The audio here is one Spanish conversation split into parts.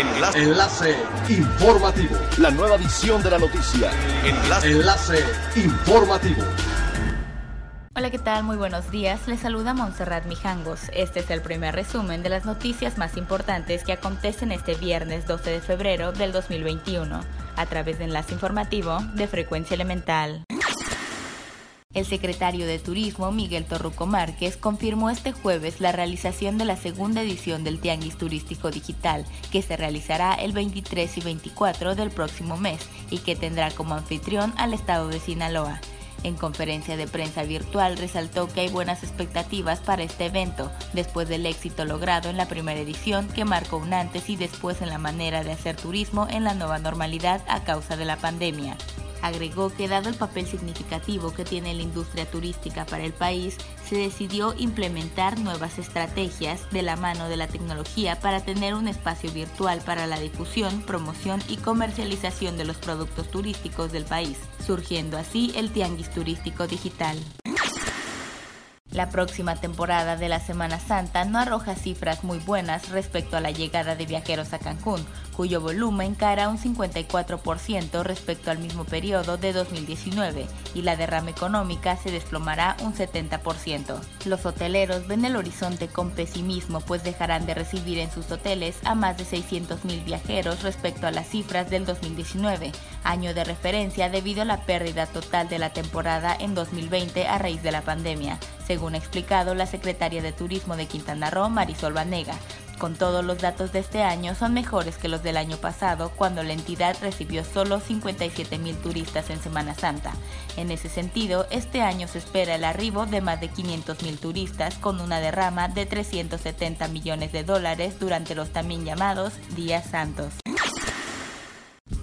Enlace. Enlace informativo. La nueva edición de la noticia. Enlace. Enlace informativo. Hola, ¿qué tal? Muy buenos días. Les saluda Montserrat Mijangos. Este es el primer resumen de las noticias más importantes que acontecen este viernes 12 de febrero del 2021 a través de Enlace Informativo de Frecuencia Elemental. El secretario de Turismo, Miguel Torruco Márquez, confirmó este jueves la realización de la segunda edición del Tianguis Turístico Digital, que se realizará el 23 y 24 del próximo mes y que tendrá como anfitrión al estado de Sinaloa. En conferencia de prensa virtual resaltó que hay buenas expectativas para este evento, después del éxito logrado en la primera edición que marcó un antes y después en la manera de hacer turismo en la nueva normalidad a causa de la pandemia. Agregó que dado el papel significativo que tiene la industria turística para el país, se decidió implementar nuevas estrategias de la mano de la tecnología para tener un espacio virtual para la difusión, promoción y comercialización de los productos turísticos del país, surgiendo así el Tianguis Turístico Digital. La próxima temporada de la Semana Santa no arroja cifras muy buenas respecto a la llegada de viajeros a Cancún, cuyo volumen caerá un 54% respecto al mismo periodo de 2019 y la derrama económica se desplomará un 70%. Los hoteleros ven el horizonte con pesimismo pues dejarán de recibir en sus hoteles a más de 600.000 viajeros respecto a las cifras del 2019, año de referencia debido a la pérdida total de la temporada en 2020 a raíz de la pandemia, según ha explicado la secretaria de Turismo de Quintana Roo, Marisol Vanega. Con todos los datos de este año son mejores que los del año pasado, cuando la entidad recibió solo 57 mil turistas en Semana Santa. En ese sentido, este año se espera el arribo de más de 500 mil turistas, con una derrama de 370 millones de dólares durante los también llamados Días Santos.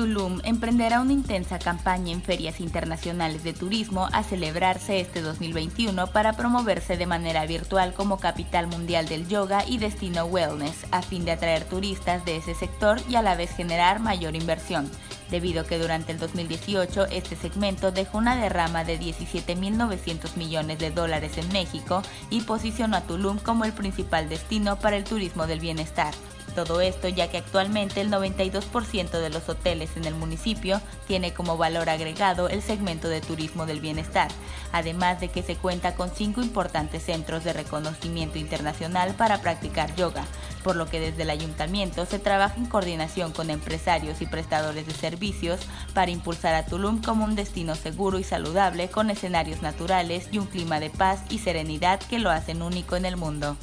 Tulum emprenderá una intensa campaña en ferias internacionales de turismo a celebrarse este 2021 para promoverse de manera virtual como capital mundial del yoga y destino wellness, a fin de atraer turistas de ese sector y a la vez generar mayor inversión, debido a que durante el 2018 este segmento dejó una derrama de 17.900 millones de dólares en México y posicionó a Tulum como el principal destino para el turismo del bienestar. Todo esto ya que actualmente el 92% de los hoteles en el municipio tiene como valor agregado el segmento de turismo del bienestar, además de que se cuenta con cinco importantes centros de reconocimiento internacional para practicar yoga, por lo que desde el ayuntamiento se trabaja en coordinación con empresarios y prestadores de servicios para impulsar a Tulum como un destino seguro y saludable con escenarios naturales y un clima de paz y serenidad que lo hacen único en el mundo.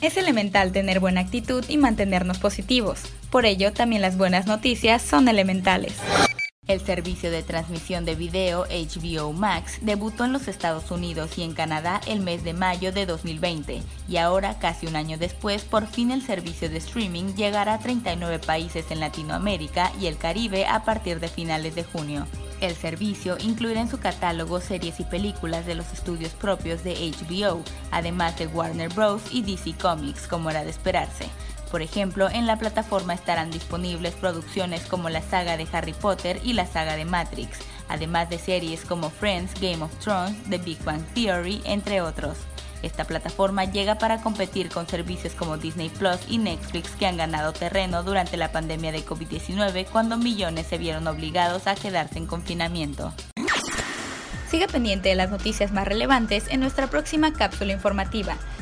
Es elemental tener buena actitud y mantenernos positivos. Por ello, también las buenas noticias son elementales. El servicio de transmisión de video HBO Max debutó en los Estados Unidos y en Canadá el mes de mayo de 2020 y ahora, casi un año después, por fin el servicio de streaming llegará a 39 países en Latinoamérica y el Caribe a partir de finales de junio. El servicio incluirá en su catálogo series y películas de los estudios propios de HBO, además de Warner Bros. y DC Comics, como era de esperarse. Por ejemplo, en la plataforma estarán disponibles producciones como la saga de Harry Potter y la saga de Matrix, además de series como Friends, Game of Thrones, The Big Bang Theory, entre otros. Esta plataforma llega para competir con servicios como Disney Plus y Netflix que han ganado terreno durante la pandemia de COVID-19 cuando millones se vieron obligados a quedarse en confinamiento. Siga pendiente de las noticias más relevantes en nuestra próxima cápsula informativa.